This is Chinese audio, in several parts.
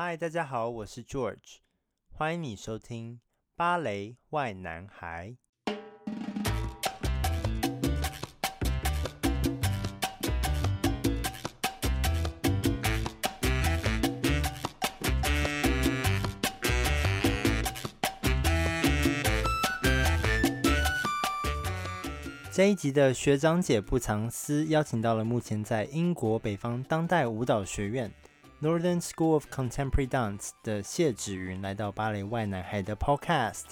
嗨，大家好，我是 George，欢迎你收听《芭蕾外男孩》。这一集的学长姐不藏私，邀请到了目前在英国北方当代舞蹈学院。Northern School of Contemporary Dance 的谢芷云来到芭蕾 why 男孩的 Podcast。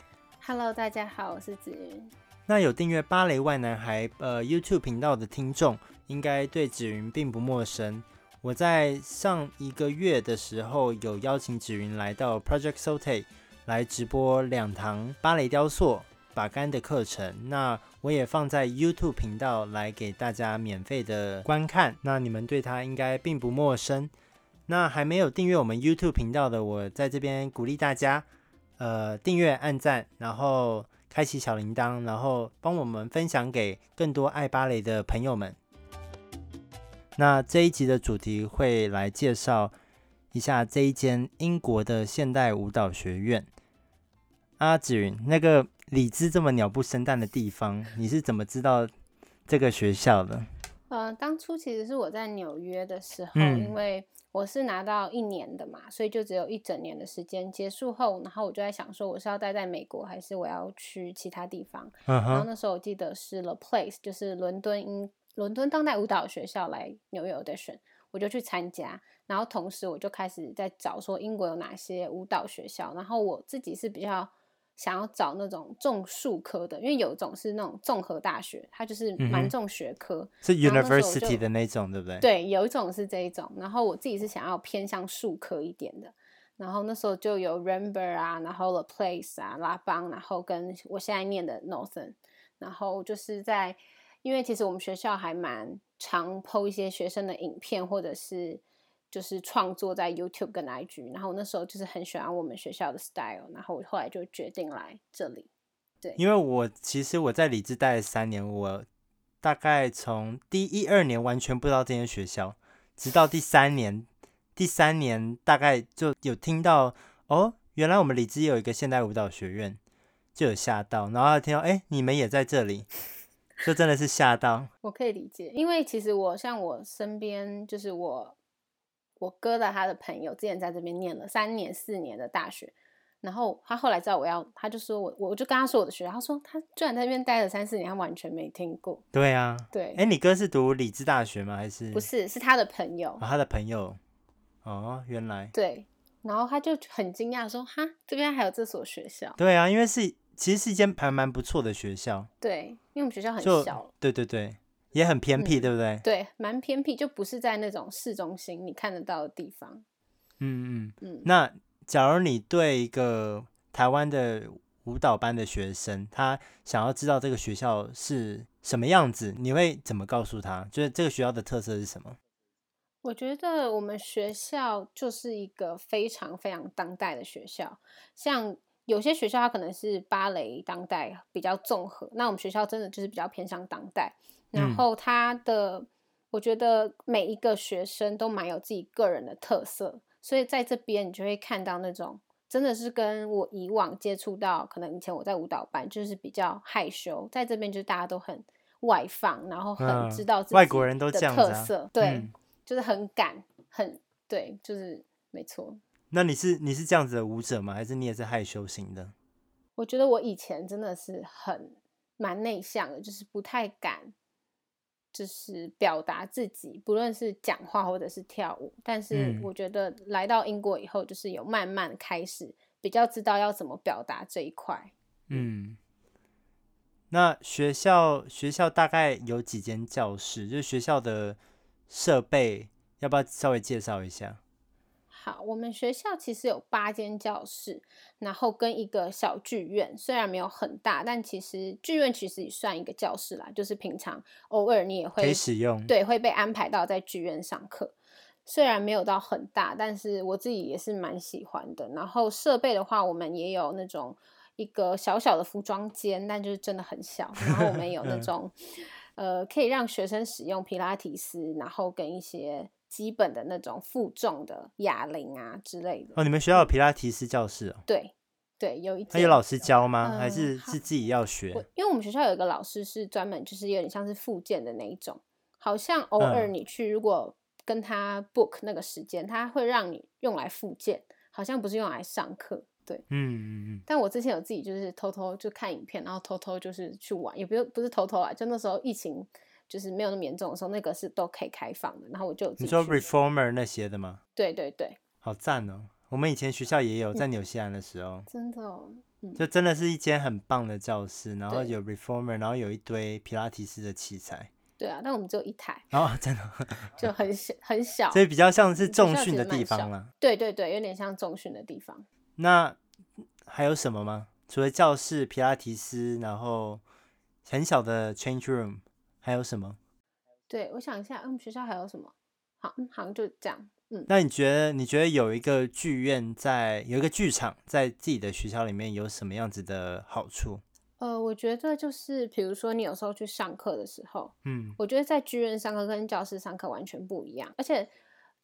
Hello，大家好，我是芷云。那有订阅芭蕾 why 男孩呃 YouTube 频道的听众，应该对芷云并不陌生。我在上一个月的时候，有邀请芷云来到 Project Sote 来直播两堂芭蕾雕塑把杆的课程。那我也放在 YouTube 频道来给大家免费的观看。那你们对他应该并不陌生。那还没有订阅我们 YouTube 频道的，我在这边鼓励大家，呃，订阅、按赞，然后开启小铃铛，然后帮我们分享给更多爱芭蕾的朋友们。那这一集的主题会来介绍一下这一间英国的现代舞蹈学院。阿紫云，那个李兹这么鸟不生蛋的地方，你是怎么知道这个学校的？呃，当初其实是我在纽约的时候，嗯、因为。我是拿到一年的嘛，所以就只有一整年的时间。结束后，然后我就在想说，我是要待在美国，还是我要去其他地方？Uh. 然后那时候我记得是 The Place，就是伦敦英伦敦当代舞蹈学校来纽约 audition，我就去参加。然后同时我就开始在找说英国有哪些舞蹈学校。然后我自己是比较。想要找那种重术科的，因为有一种是那种综合大学，它就是蛮重学科，嗯、是 university 的那种，对不对？对，有一种是这一种。然后我自己是想要偏向术科一点的。然后那时候就有 Rambert 啊，然后 The Place 啊，拉邦，然后跟我现在念的 Northern，然后就是在，因为其实我们学校还蛮常 po 一些学生的影片，或者是。就是创作在 YouTube 跟 IG，然后那时候就是很喜欢我们学校的 style，然后我后来就决定来这里。对，因为我其实我在理智待了三年，我大概从第一二年完全不知道这间学校，直到第三年，第三年大概就有听到哦，原来我们里兹有一个现代舞蹈学院，就有吓到，然后听到哎，你们也在这里，就真的是吓到。我可以理解，因为其实我像我身边就是我。我哥的他的朋友之前在这边念了三年四年的大学，然后他后来知道我要，他就说我，我就跟他说我的学校，他说他居然在那边待了三四年，他完全没听过。对啊，对，哎，你哥是读里兹大学吗？还是不是？是他的朋友。哦，他的朋友。哦，原来。对，然后他就很惊讶说：“哈，这边还有这所学校？”对啊，因为是其实是一间还蛮不错的学校。对，因为我们学校很小。对对对。也很偏僻，嗯、对不对？对，蛮偏僻，就不是在那种市中心你看得到的地方。嗯嗯嗯。嗯，那假如你对一个台湾的舞蹈班的学生，他想要知道这个学校是什么样子，你会怎么告诉他？就是这个学校的特色是什么？我觉得我们学校就是一个非常非常当代的学校，像有些学校它可能是芭蕾当代比较综合，那我们学校真的就是比较偏向当代。然后他的，嗯、我觉得每一个学生都蛮有自己个人的特色，所以在这边你就会看到那种真的是跟我以往接触到，可能以前我在舞蹈班就是比较害羞，在这边就是大家都很外放，然后很知道自己外国人都这样子、啊、对，嗯、就是很敢，很对，就是没错。那你是你是这样子的舞者吗？还是你也是害羞型的？我觉得我以前真的是很蛮内向的，就是不太敢。就是表达自己，不论是讲话或者是跳舞。但是我觉得来到英国以后，就是有慢慢开始比较知道要怎么表达这一块。嗯，那学校学校大概有几间教室？就是学校的设备，要不要稍微介绍一下？好，我们学校其实有八间教室，然后跟一个小剧院，虽然没有很大，但其实剧院其实也算一个教室啦。就是平常偶尔你也会可以使用，对，会被安排到在剧院上课。虽然没有到很大，但是我自己也是蛮喜欢的。然后设备的话，我们也有那种一个小小的服装间，但就是真的很小。然后我们有那 种。呃，可以让学生使用皮拉提斯，然后跟一些基本的那种负重的哑铃啊之类的。哦，你们学校有皮拉提斯教室哦？对对，有一。他有老师教吗？嗯、还是是自己要学？因为我们学校有一个老师是专门就是有点像是复健的那一种，好像偶尔你去如果跟他 book 那个时间，嗯、他会让你用来复健，好像不是用来上课。对，嗯嗯嗯。但我之前有自己就是偷偷就看影片，然后偷偷就是去玩，也不用不是偷偷啊，就那时候疫情。就是没有那么严重的时候，那个是都可以开放的。然后我就你说 reformer 那些的吗？对对对，好赞哦！我们以前学校也有，在纽西兰的时候，真的哦，嗯，就真的是一间很棒的教室，然后有 reformer，然后有一堆皮拉提斯的器材。对啊，但我们只有一台，哦，真的就很小很小，所以比较像是重训的地方了。对对对，有点像重训的地方。那还有什么吗？除了教室、皮拉提斯，然后很小的 change room。还有什么？对，我想一下，我们学校还有什么？好，嗯，好像就这样。嗯，那你觉得，你觉得有一个剧院在，有一个剧场在自己的学校里面有什么样子的好处？呃，我觉得就是，比如说你有时候去上课的时候，嗯，我觉得在剧院上课跟教室上课完全不一样，而且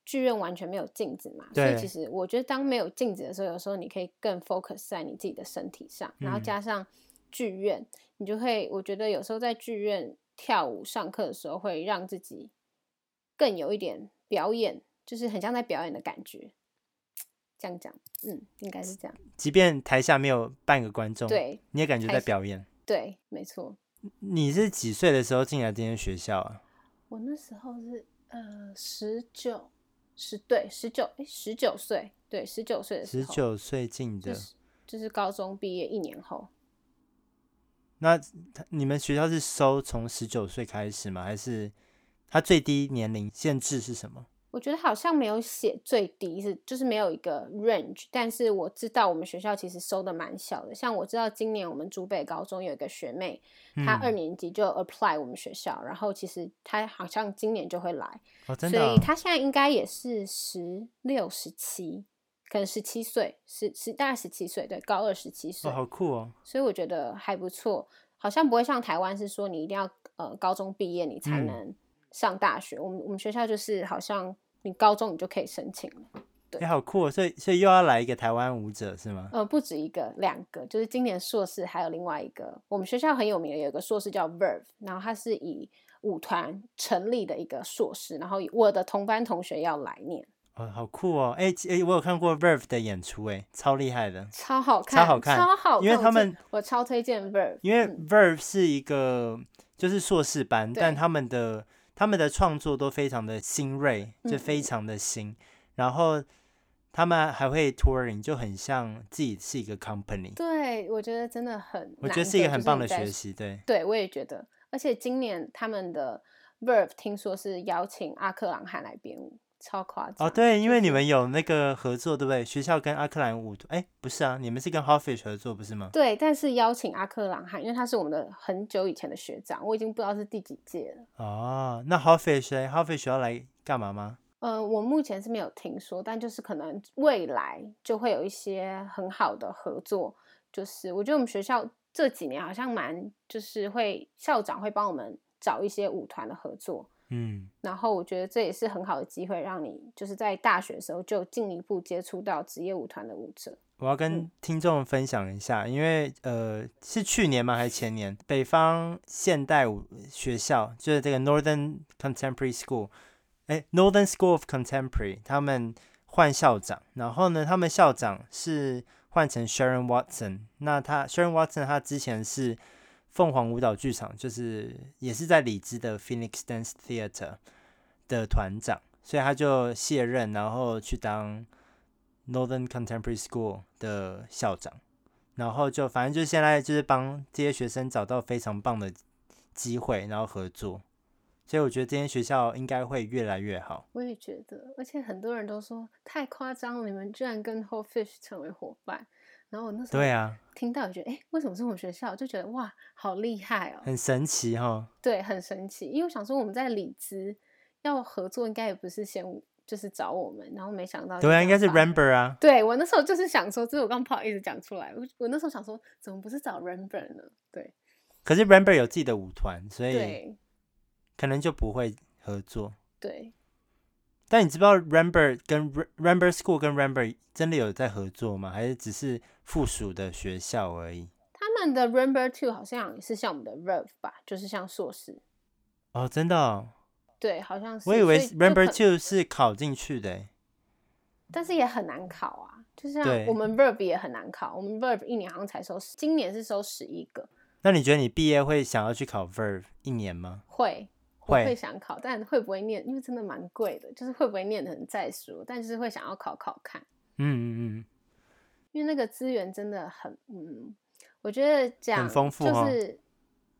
剧院完全没有镜子嘛，所以其实我觉得当没有镜子的时候，有时候你可以更 focus 在你自己的身体上，然后加上剧院，嗯、你就会，我觉得有时候在剧院。跳舞上课的时候会让自己更有一点表演，就是很像在表演的感觉。这样讲，嗯，应该是这样。即便台下没有半个观众，对，你也感觉在表演。对，没错。你是几岁的时候进来这间学校啊？我那时候是呃十九，十对十九，哎十九岁，对十九岁的时候，十九岁进的，就是，就是高中毕业一年后。那你们学校是收从十九岁开始吗？还是他最低年龄限制是什么？我觉得好像没有写最低，是就是没有一个 range。但是我知道我们学校其实收的蛮小的。像我知道今年我们竹北高中有一个学妹，她二年级就 apply 我们学校，嗯、然后其实她好像今年就会来，哦真的哦、所以她现在应该也是十六、十七，可能十七岁，十十大概十七岁，对，高二十七岁，哦，好酷哦！所以我觉得还不错，好像不会像台湾是说你一定要呃高中毕业你才能上大学。嗯、我们我们学校就是好像你高中你就可以申请了，对，欸、好酷哦！所以所以又要来一个台湾舞者是吗？呃，不止一个，两个，就是今年硕士还有另外一个，我们学校很有名的有一个硕士叫 Verve，然后他是以舞团成立的一个硕士，然后我的同班同学要来念。哦，好酷哦！哎、欸、哎、欸，我有看过 Verve 的演出，哎，超厉害的，超好看，超好看，超好看。因为他们，我超推荐 Verve，因为 Verve 是一个就是硕士班，嗯、但他们的他们的创作都非常的新锐，就非常的新。嗯、然后他们还会 touring，就很像自己是一个 company。对，我觉得真的很，我觉得是一个很棒的学习。对，对我也觉得。而且今年他们的 Verve 听说是邀请阿克朗汉来编舞。超夸张哦！对，因为你们有那个合作，对不对？学校跟阿克兰舞团，哎，不是啊，你们是跟 Hawfish 合作，不是吗？对，但是邀请阿克朗汉，因为他是我们的很久以前的学长，我已经不知道是第几届了。哦，那 Hawfish，Hawfish 要来干嘛吗？嗯、呃，我目前是没有听说，但就是可能未来就会有一些很好的合作。就是我觉得我们学校这几年好像蛮，就是会校长会帮我们找一些舞团的合作。嗯，然后我觉得这也是很好的机会，让你就是在大学的时候就进一步接触到职业舞团的舞者。我要跟听众分享一下，嗯、因为呃是去年吗？还是前年，北方现代舞学校就是这个 Northern Contemporary School，哎，Northern School of Contemporary，他们换校长，然后呢，他们校长是换成 Sharon Watson，那他 Sharon Watson 他之前是。凤凰舞蹈剧场就是也是在里兹的 Phoenix Dance Theatre 的团长，所以他就卸任，然后去当 Northern Contemporary School 的校长，然后就反正就现在就是帮这些学生找到非常棒的机会，然后合作，所以我觉得这间学校应该会越来越好。我也觉得，而且很多人都说太夸张了，你们居然跟 Whole Fish 成为伙伴。然后我那时候对啊，听到觉得哎，为什么是我们学校？就觉得哇，好厉害哦，很神奇哈、哦。对，很神奇，因为我想说我们在里兹要合作，应该也不是先就是找我们，然后没想到对啊，应该是 Rambert 啊。对，我那时候就是想说，这是我刚不好意思讲出来，我我那时候想说，怎么不是找 Rambert 呢？对，可是 Rambert 有自己的舞团，所以对，可能就不会合作。对。但你知不知道 Rambert 跟 Rambert School 跟 Rambert 真的有在合作吗？还是只是附属的学校而已？他们的 Rambert Two 好像也是像我们的 Rev 吧，就是像硕士。哦，真的哦？对，好像是。我以为 Rambert Two 是考进去的，但是也很难考啊。就像我们 Verb 也很难考，我们 Verb 一年好像才收，今年是收十一个。那你觉得你毕业会想要去考 Verve 一年吗？会，会，会想考，但会不会念？因为真的蛮贵的，就是会不会念的很再说，但是会想要考考看。嗯嗯嗯，因为那个资源真的很，嗯，我觉得讲很丰富，就是。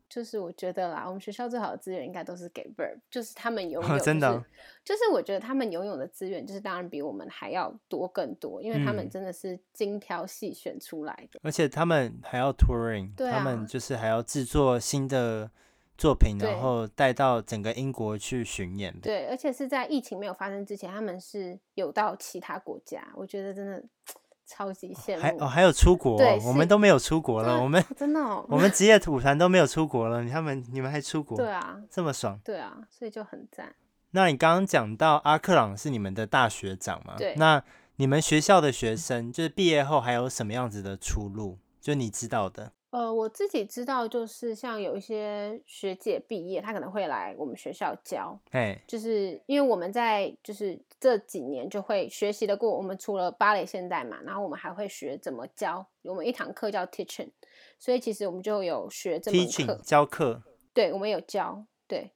就是我觉得啦，我们学校最好的资源应该都是给 Verb，就是他们 拥有、就是哦，真的、哦，就是我觉得他们拥有的资源，就是当然比我们还要多更多，因为他们真的是精挑细选出来的，而且他们还要 touring，、啊、他们就是还要制作新的作品，然后带到整个英国去巡演。对，而且是在疫情没有发生之前，他们是有到其他国家，我觉得真的。超级羡慕，还哦还有出国，哦，我们都没有出国了，我们真的，哦，我们职业舞团都没有出国了，他们你们还出国？对啊，这么爽，对啊，所以就很赞。那你刚刚讲到阿克朗是你们的大学长嘛？对，那你们学校的学生就是毕业后还有什么样子的出路？就你知道的。呃，我自己知道，就是像有一些学姐毕业，她可能会来我们学校教，哎，就是因为我们在就是这几年就会学习的过，我们除了芭蕾现代嘛，然后我们还会学怎么教，我们一堂课叫 teaching，所以其实我们就有学这门课，teaching 教课，对，我们有教，对，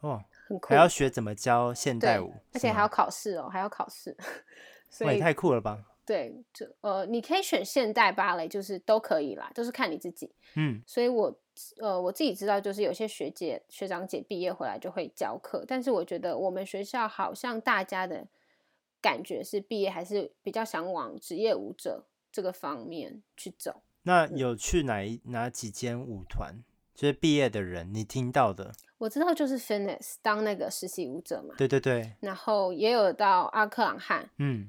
哦，很酷，还要学怎么教现代舞，而且还要考试哦，还要考试，所以太酷了吧。对，就呃，你可以选现代芭蕾，就是都可以啦，就是看你自己。嗯，所以我呃我自己知道，就是有些学姐学长姐毕业回来就会教课，但是我觉得我们学校好像大家的感觉是毕业还是比较想往职业舞者这个方面去走。那有去哪一哪几间舞团？就是毕业的人，你听到的？我知道就是 Finesse 当那个实习舞者嘛。对对对。然后也有到阿克朗汉。嗯。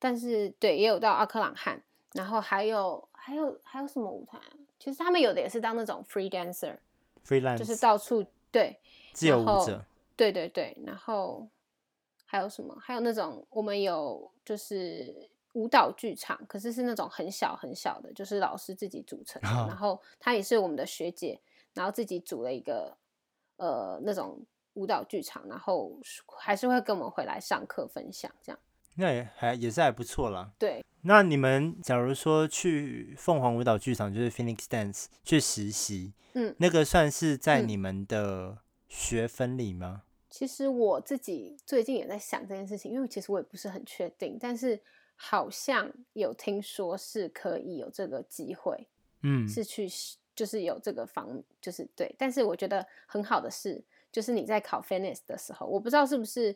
但是对，也有到阿克朗汉，然后还有还有还有什么舞团？其实他们有的也是当那种 free dancer，freelance，就是到处对自由舞者，对对对。然后还有什么？还有那种我们有就是舞蹈剧场，可是是那种很小很小的，就是老师自己组成的。Oh. 然后他也是我们的学姐，然后自己组了一个呃那种舞蹈剧场，然后还是会跟我们回来上课分享这样。那也还也是还不错啦。对，那你们假如说去凤凰舞蹈剧场，就是 Phoenix Dance 去实习，嗯，那个算是在你们的学分里吗？其实我自己最近也在想这件事情，因为其实我也不是很确定，但是好像有听说是可以有这个机会，嗯，是去就是有这个方，就是对。但是我觉得很好的是，就是你在考 Finesse 的时候，我不知道是不是。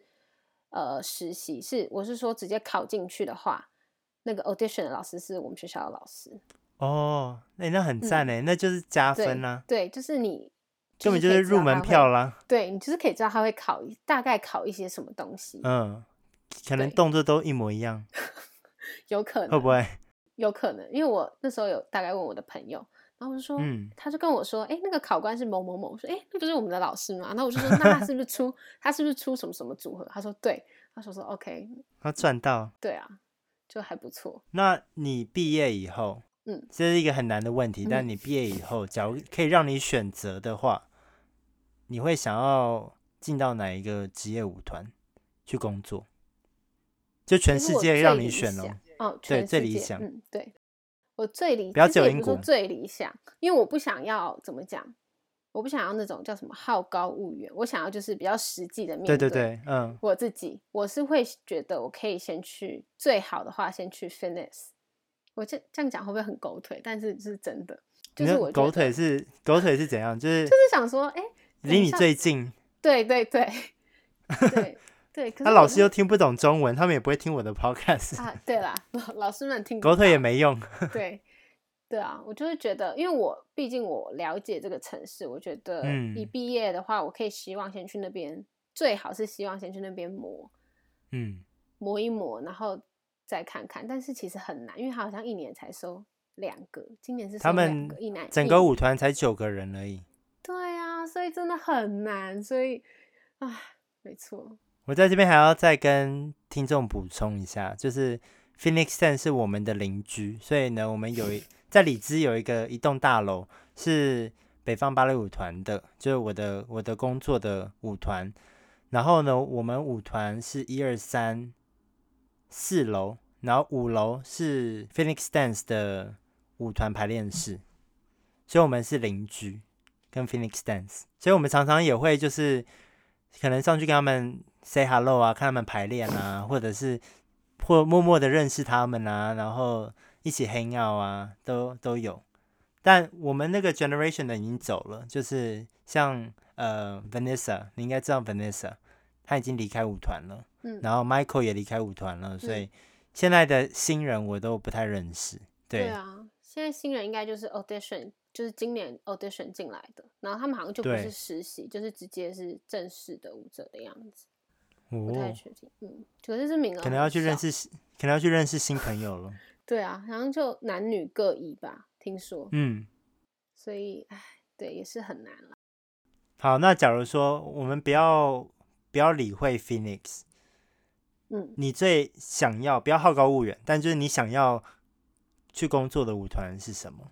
呃，实习是我是说直接考进去的话，那个 audition 的老师是我们学校的老师哦，那、欸、那很赞哎、嗯，那就是加分啦、啊。对，就是你根本就是入门票啦。对，你就是可以知道他会考大概考一些什么东西。嗯，可能动作都一模一样，有可能会不会？有可能，因为我那时候有大概问我的朋友。然后我就说，嗯，他就跟我说，哎，那个考官是某某某。我说，哎，那不是我们的老师吗？然后我就说，那他是不是出，他是不是出什么什么组合？他说，对。他说说，OK。他赚到。对啊，就还不错。那你毕业以后，嗯，这是一个很难的问题。嗯、但你毕业以后，假如可以让你选择的话，你会想要进到哪一个职业舞团去工作？就全世界让你选哦。哦，对，最理想。嗯，对。我最理，不要只有英国，最理想，因为我不想要怎么讲，我不想要那种叫什么好高骛远，我想要就是比较实际的面对。对对对，嗯，我自己我是会觉得我可以先去，最好的话先去 Finesse。我这这样讲会不会很狗腿？但是是真的，就是我狗腿是狗腿是怎样？就是就是想说，哎，离你最近。对对对对。对，可是他老师又听不懂中文，他们也不会听我的 podcast 啊。对啦，老师们听狗腿也没用。对，对啊，我就是觉得，因为我毕竟我了解这个城市，我觉得一毕业的话，我可以希望先去那边，嗯，最好是希望先去那边磨，嗯，磨一磨，然后再看看。但是其实很难，因为他好像一年才收两个，今年是收两个，一男整个舞团才九个人而已。对啊，所以真的很难，所以啊，没错。我在这边还要再跟听众补充一下，就是 Phoenix Dance 是我们的邻居，所以呢，我们有一在里兹有一个一栋大楼是北方芭蕾舞团的，就是我的我的工作的舞团。然后呢，我们舞团是一二三四楼，然后五楼是 Phoenix Dance 的舞团排练室，所以我们是邻居，跟 Phoenix Dance，所以我们常常也会就是可能上去跟他们。Say hello 啊，看他们排练啊，或者是或默默的认识他们啊，然后一起 hang out 啊，都都有。但我们那个 generation 的已经走了，就是像呃 Vanessa，你应该知道 Vanessa，他已经离开舞团了。嗯。然后 Michael 也离开舞团了，所以现在的新人我都不太认识。对。对啊，现在新人应该就是 audition，就是今年 audition 进来的，然后他们好像就不是实习，就是直接是正式的舞者的样子。不太确定，嗯，可是是名额，可能要去认识，可能要去认识新朋友了。对啊，好像就男女各异吧，听说。嗯，所以，哎，对，也是很难了。好，那假如说我们不要不要理会 Phoenix，嗯，你最想要不要好高骛远，但就是你想要去工作的舞团是什么？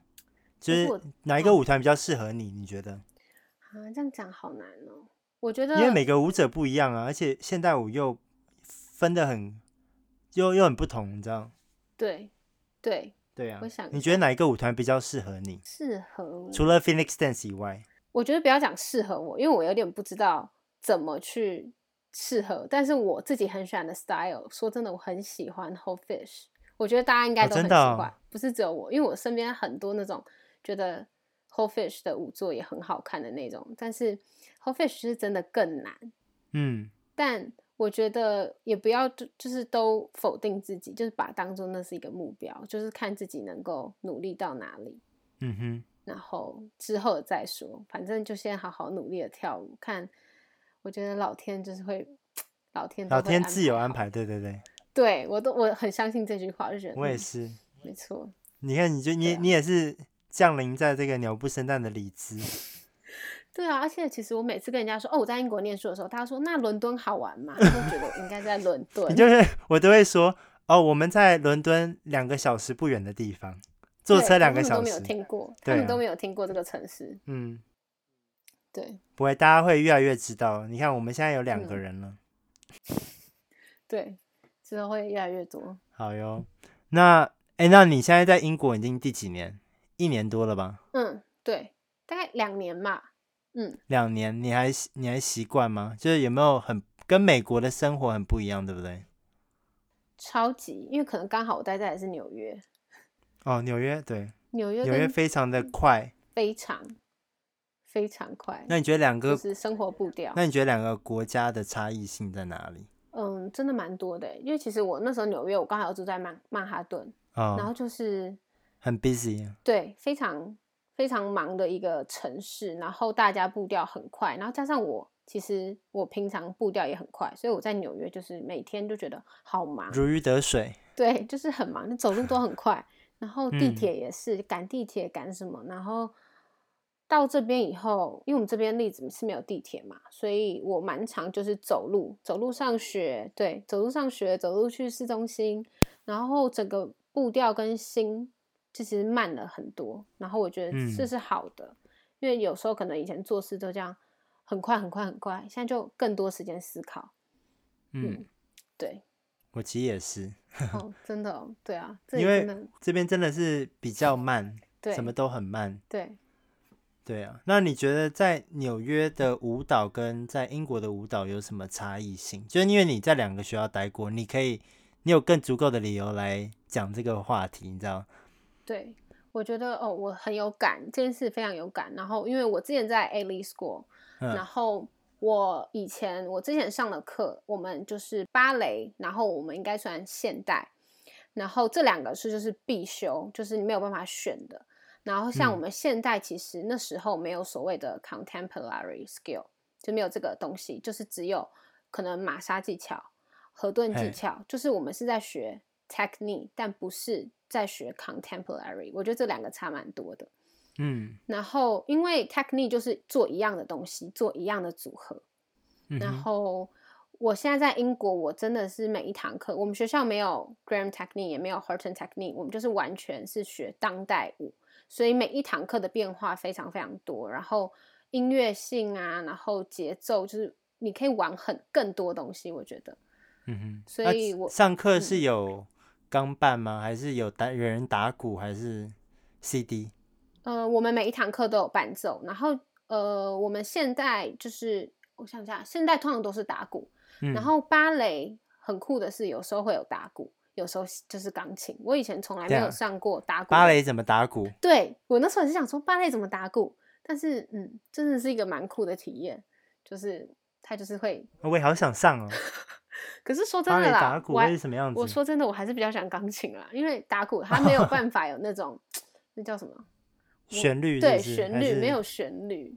就是哪一个舞团比较适合你？你觉得？啊，这样讲好难哦。我觉得，因为每个舞者不一样啊，而且现代舞又分的很，又又很不同，你知道？对，对，对啊。我想，你觉得哪一个舞团比较适合你？适合我？除了 Phoenix Dance 以外，我觉得不要讲适合我，因为我有点不知道怎么去适合。但是我自己很喜欢的 style，说真的，我很喜欢 Whole Fish。我觉得大家应该都很喜欢，哦哦，不是只有我，因为我身边很多那种觉得 Whole Fish 的舞作也很好看的那种，但是。Whole Fish 是真的更难，嗯，但我觉得也不要就就是都否定自己，就是把当做那是一个目标，就是看自己能够努力到哪里，嗯哼，然后之后再说，反正就先好好努力的跳舞，看，我觉得老天就是会，老天老天自有安排，对对对，对我都我很相信这句话，就觉得我也是，没错，你看你就你、啊、你也是降临在这个鸟不生蛋的里兹。对啊，而且其实我每次跟人家说哦，我在英国念书的时候，他说那伦敦好玩吗？我都觉得我应该在伦 敦。你就是我都会说哦，我们在伦敦两个小时不远的地方，坐车两个小时。他们都没有听过，他们都没有听过这个城市。嗯，对，不会，大家会越来越知道。你看，我们现在有两个人了。嗯、对，之后会越来越多。好哟，那哎，那你现在在英国已经第几年？一年多了吧？嗯，对，大概两年吧。嗯，两年，你还你还习惯吗？就是有没有很跟美国的生活很不一样，对不对？超级，因为可能刚好我待在的是纽约。哦，纽约，对，纽约，纽约非常的快，非常非常快。那你觉得两个是生活步调？那你觉得两个国家的差异性在哪里？嗯，真的蛮多的，因为其实我那时候纽约，我刚好住在曼曼哈顿，哦，然后就是很 busy，对，非常。非常忙的一个城市，然后大家步调很快，然后加上我，其实我平常步调也很快，所以我在纽约就是每天就觉得好忙，如鱼得水。对，就是很忙，你走路都很快，然后地铁也是赶地铁赶什么，然后到这边以后，因为我们这边例子是没有地铁嘛，所以我蛮常就是走路，走路上学，对，走路上学，走路去市中心，然后整个步调跟心。就其实慢了很多，然后我觉得这是好的，嗯，因为有时候可能以前做事都这样很快很快很快，现在就更多时间思考。嗯，嗯，对，我其实也是。哦，真的，哦，对啊，因为这边真的是比较慢，对，什么都很慢。对，对啊。那你觉得在纽约的舞蹈跟在英国的舞蹈有什么差异性？就是因为你在两个学校待过，你可以，你有更足够的理由来讲这个话题，你知道？对，我觉得哦，我很有感，这件事非常有感。然后，因为我之前在 Ailey School，嗯，然后我以前我之前上的课，我们就是芭蕾，然后我们应该算现代，然后这两个是就是必修，就是你没有办法选的。然后像我们现代，其实那时候没有所谓的 contemporary skill，就没有这个东西，就是只有可能玛莎技巧、河顿技巧，就是我们是在学 technique，但不是。在学 contemporary，我觉得这两个差蛮多的。嗯，然后因为 technique 就是做一样的东西，做一样的组合。嗯、然后我现在在英国，我真的是每一堂课，我们学校没有 Graham Technique，也没有 Horton Technique，我们就是完全是学当代舞，所以每一堂课的变化非常非常多，然后音乐性啊，然后节奏，就是你可以玩很更多东西，我觉得。嗯哼。所以我、啊、上课是有钢伴吗？还是有打有人打鼓？还是 CD？呃，我们每一堂课都有伴奏，然后呃，我们现在就是我想一下，现在通常都是打鼓。然后芭蕾很酷的是，有时候会有打鼓，有时候就是钢琴。我以前从来没有上过打鼓。芭蕾怎么打鼓？对，我那时候也是想说芭蕾怎么打鼓，但是嗯，真的是一个蛮酷的体验，就是他就是会。我也好想上哦。可是说真的啦，打鼓会是什么样子？我说真的，我还是比较喜欢钢琴啦，因为打鼓 它没有办法有那种那叫什么旋律是是？对，旋律没有旋律。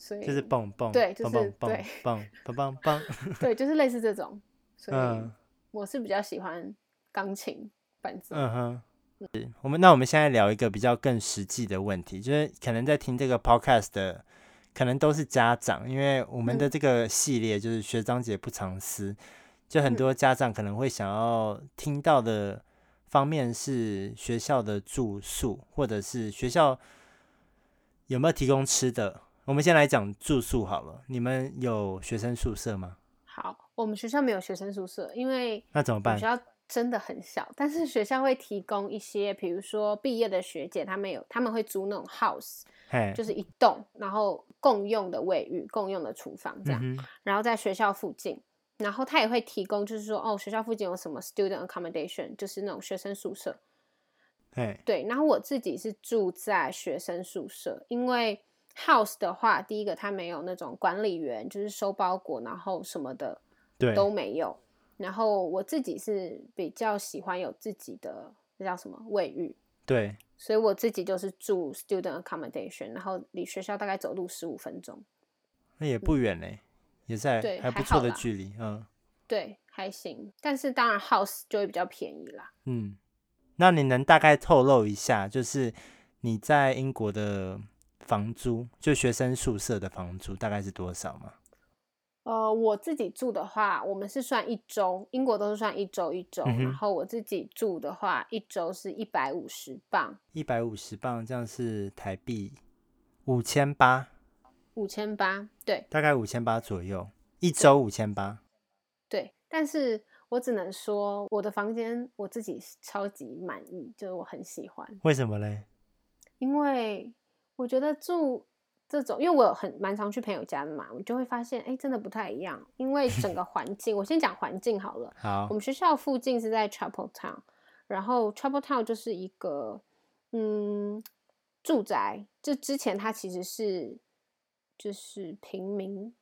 所以就是蹦蹦，对，就是蹦蹦对，蹦蹦蹦蹦，对，就是类似这种。所以我是比较喜欢钢琴伴奏。嗯哼，是我们那我们现在聊一个比较更实际的问题，就是可能在听这个 podcast 的，可能都是家长，因为我们的这个系列就是学长姐不藏私，就很多家长可能会想要听到的方面是学校的住宿，或者是学校有没有提供吃的。我们先来讲住宿好了。你们有学生宿舍吗？好，我们学校没有学生宿舍，因为那怎么办？学校真的很小，但是学校会提供一些，比如说毕业的学姐，他们有他们会租那种 house，就是一栋，然后共用的卫浴、共用的厨房这样，嗯，然后在学校附近，然后他也会提供，就是说哦，学校附近有什么 student accommodation，就是那种学生宿舍。对，然后我自己是住在学生宿舍，因为。House 的话，第一个它没有那种管理员，就是收包裹，然后什么的，对，都没有。然后我自己是比较喜欢有自己的，那叫什么卫浴，对，所以我自己就是住 student accommodation，然后离学校大概走路十五分钟，那也不远嘞，嗯，也在还不错的距离，嗯，对，还行。但是当然 House 就会比较便宜啦。嗯，那你能大概透露一下，就是你在英国的。房租就学生宿舍的房租大概是多少吗？呃，我自己住的话，我们是算一周，英国都是算一周一周，嗯。然后我自己住的话，一周是一百五十镑。一百五十镑，这样是台币五千八。五千八，对，大概五千八左右，一周五千八。对，但是我只能说，我的房间我自己超级满意，就是我很喜欢。为什么嘞？因为。我觉得住这种，因为我很蛮常去朋友家的嘛，我就会发现，哎，真的不太一样。因为整个环境，我先讲环境好了。好，我们学校附近是在 Chapel Town，然后 Chapel Town 就是一个嗯住宅，就之前它其实是就是平民。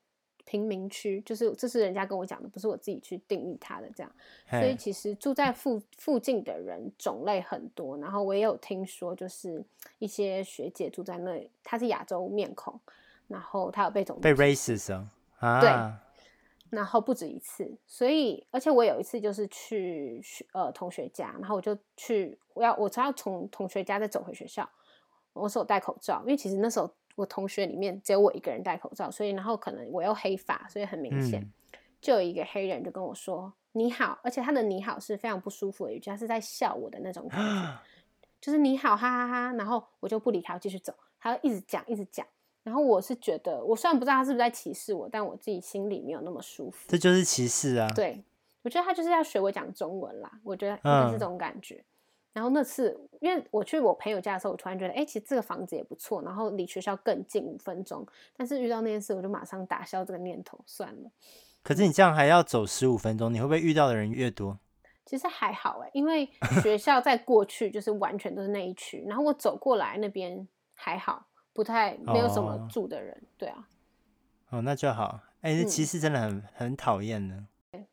贫民区就是，这是人家跟我讲的，不是我自己去定义它的这样。所以其实住在附附近的人种类很多，然后我也有听说，就是一些学姐住在那里，她是亚洲面孔，然后她有被种被 racist 啊，对，然后不止一次。所以而且我有一次就是去呃同学家，然后我就去我要我只要从同学家再走回学校，我是有戴口罩，因为其实那时候。我同学里面只有我一个人戴口罩，所以然后可能我又黑发，所以很明显，嗯，就有一个黑人就跟我说你好，而且他的你好是非常不舒服的语气，他是在笑我的那种感觉，就是你好哈哈哈哈，然后我就不理他，继续走，他就一直讲一直讲，然后我是觉得我虽然不知道他是不是在歧视我，但我自己心里没有那么舒服，这就是歧视啊，对，我觉得他就是要学我讲中文啦，我觉得应该是这种感觉。嗯然后那次，因为我去我朋友家的时候，我突然觉得，哎，其实这个房子也不错，然后离学校更近五分钟。但是遇到那件事，我就马上打消这个念头，算了。可是你这样还要走十五分钟，你会不会遇到的人越多？其实还好哎，因为 学校在过去就是完全都是那一区，然后我走过来那边还好，不太没有什么住的人，哦、对啊。哦，那就好。哎，这其实真的很、嗯、很讨厌呢。对，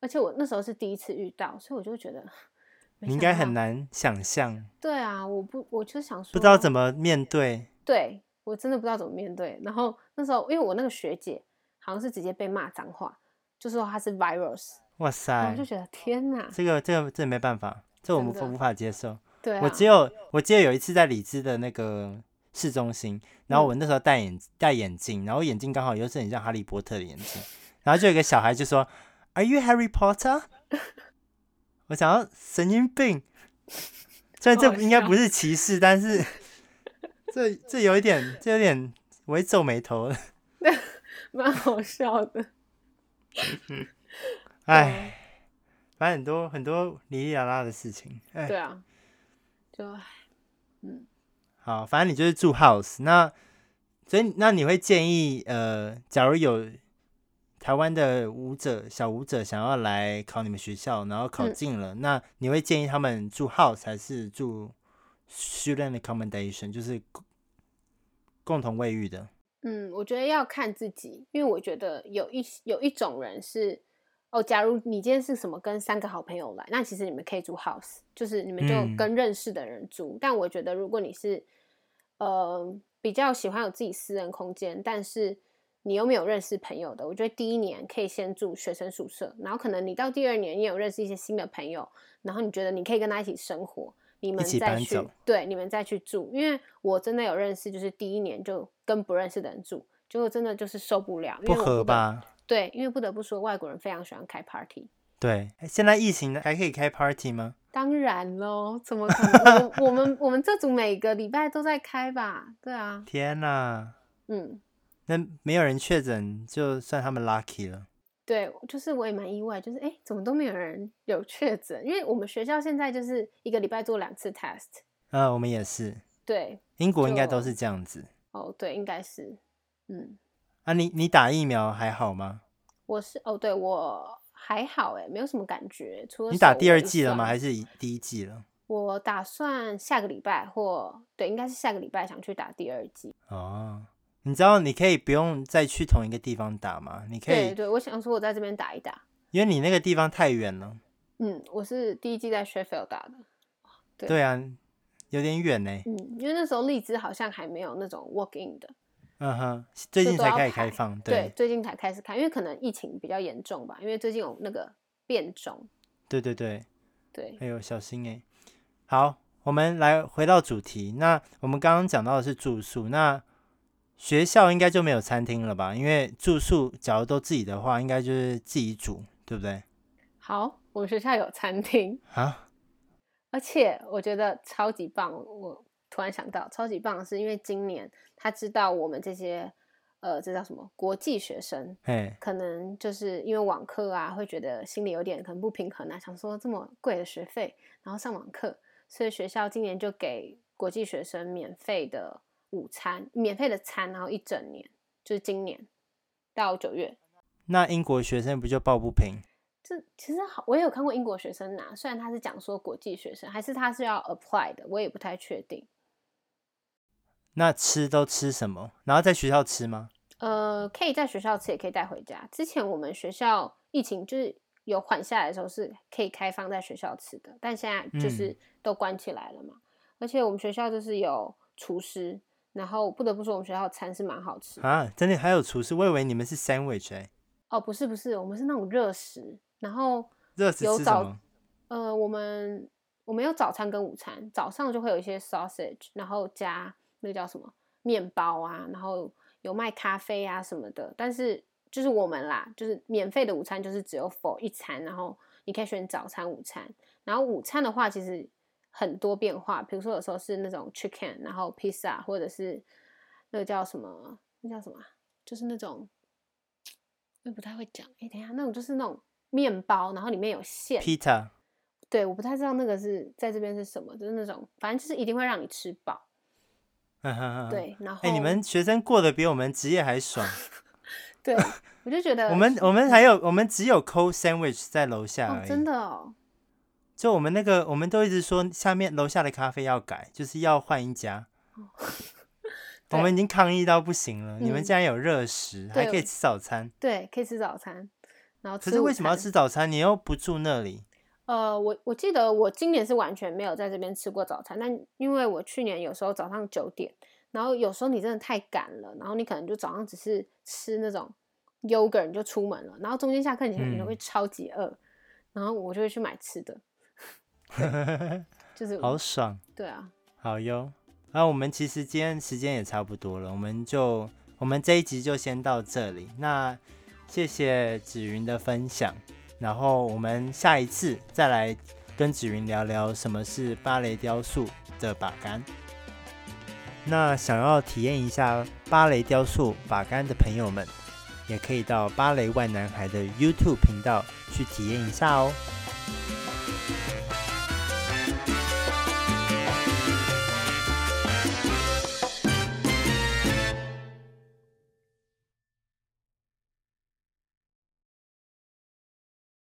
而且我那时候是第一次遇到，所以我就觉得。你应该很难想象。对啊，我不，我就想说，不知道怎么面对。对，我真的不知道怎么面对。然后那时候，因为我那个学姐好像是直接被骂脏话，就说她是 virus。哇塞！我就觉得天哪，这个这个这没办法，这我们无法接受。对啊，我只有我记得有一次在里兹的那个市中心，然后我那时候戴眼戴眼镜，然后眼镜刚好又是很像哈利波特的眼镜，然后就有个小孩就说：“Are you Harry Potter？” 我想要神经病，虽然这应该不是歧视，但是 这这有一点，这有点，我会皱眉头了。蛮好笑的。哎，反正很多很多哩哩啦啦的事情。对啊，就嗯，好，反正你就是住 house，那所以那你会建议呃，假如有。台湾的舞者，小舞者想要来考你们学校，然后考进了，嗯、那你会建议他们住 house 还是住 student accommodation，就是共同卫浴的？嗯，我觉得要看自己，因为我觉得有一有一种人是哦，假如你今天是什么跟三个好朋友来，那其实你们可以住 house，就是你们就跟认识的人住。嗯、但我觉得如果你是呃比较喜欢有自己私人空间，但是你又没有认识朋友的，我觉得第一年可以先住学生宿舍，然后可能你到第二年你有认识一些新的朋友，然后你觉得你可以跟他一起生活，你们再去对，你们再去住。因为我真的有认识，就是第一年就跟不认识的人住，结果真的就是受不了，因为不合吧？对，因为不得不说外国人非常喜欢开 party。对，现在疫情还可以开 party 吗？当然喽，怎么可能？我们我们我们这组每个礼拜都在开吧？对啊。天哪！嗯。那没有人确诊，就算他们 lucky 了。对，就是我也蛮意外，就是哎，怎么都没有人有确诊？因为我们学校现在就是一个礼拜做两次 test。呃、啊，我们也是。对，英国应该都是这样子。哦，对，应该是。嗯。啊，你你打疫苗还好吗？我是哦，对我还好，哎，没有什么感觉。除了你打第二季了吗？还是第一季了？我打算下个礼拜或对，应该是下个礼拜想去打第二季。哦。你知道你可以不用再去同一个地方打吗？你可以。对对，我想说我在这边打一打。因为你那个地方太远了。嗯，我是第一季在 Sheffield 打的。对，对啊，有点远呢。嗯，因为那时候荔枝好像还没有那种 walk in 的。嗯哼，最近才开始开放。对，对，最近才开始开，因为可能疫情比较严重吧，因为最近有那个变种。对对对。对。哎呦，小心哎。好，我们来回到主题。那我们刚刚讲到的是住宿，那。学校应该就没有餐厅了吧？因为住宿，假如都自己的话，应该就是自己煮，对不对？好，我们学校有餐厅啊，而且我觉得超级棒。我突然想到，超级棒的是因为今年他知道我们这些呃，这叫什么国际学生，嘿可能就是因为网课啊，会觉得心里有点可能不平衡啊，想说这么贵的学费，然后上网课，所以学校今年就给国际学生免费的。午餐免费的餐，然后一整年就是今年到九月。那英国学生不就抱不平？这其实好，我也有看过英国学生拿，虽然他是讲说国际学生，还是他是要 apply 的，我也不太确定。那吃都吃什么？然后在学校吃吗？呃，可以在学校吃，也可以带回家。之前我们学校疫情就是有缓下来的时候，是可以开放在学校吃的，但现在就是都关起来了嘛。嗯、而且我们学校就是有厨师。然后不得不说，我们学校的餐是蛮好吃的啊！真的还有厨师，我以为你们是 sandwich 哎、欸。哦，不是不是，我们是那种热食。然后热食有早？呃，我们我们有早餐跟午餐，早上就会有一些 sausage，然后加那个叫什么面包啊，然后有卖咖啡啊什么的。但是就是我们啦，就是免费的午餐就是只有 for 一餐，然后你可以选早餐、午餐。然后午餐的话，其实。很多变化，比如说有时候是那种 chicken，然后披萨，或者是那个叫什么，那叫什么，就是那种，我也不太会讲。哎，等一下，那种就是那种面包，然后里面有馅。pita。对，我不太知道那个是在这边是什么，就是那种，反正就是一定会让你吃饱。对，然后哎，你们学生过得比我们职业还爽。对，我就觉得我们我们还有我们只有 cold sandwich 在楼下而已。哦，真的哦。就我们那个，我们都一直说下面楼下的咖啡要改，就是要换一家。我们已经抗议到不行了。嗯、你们竟然有热食，还可以吃早餐。对，可以吃早餐。然后可是为什么要吃早餐？你又不住那里？呃，我我记得我今年是完全没有在这边吃过早餐，但因为我去年有时候早上九点，然后有时候你真的太赶了，然后你可能就早上只是吃那种 yogurt 你就出门了，然后中间下课你可能会超级饿，嗯、然后我就会去买吃的。就是好爽，对啊，好哟。那我们其实今天时间也差不多了，我们就我们这一集就先到这里。那谢谢紫云的分享。然后我们下一次再来跟紫云聊聊什么是芭蕾雕塑的把杆。那想要体验一下芭蕾雕塑把杆的朋友们，也可以到芭蕾 wine 男孩的 YouTube 频道去体验一下哦。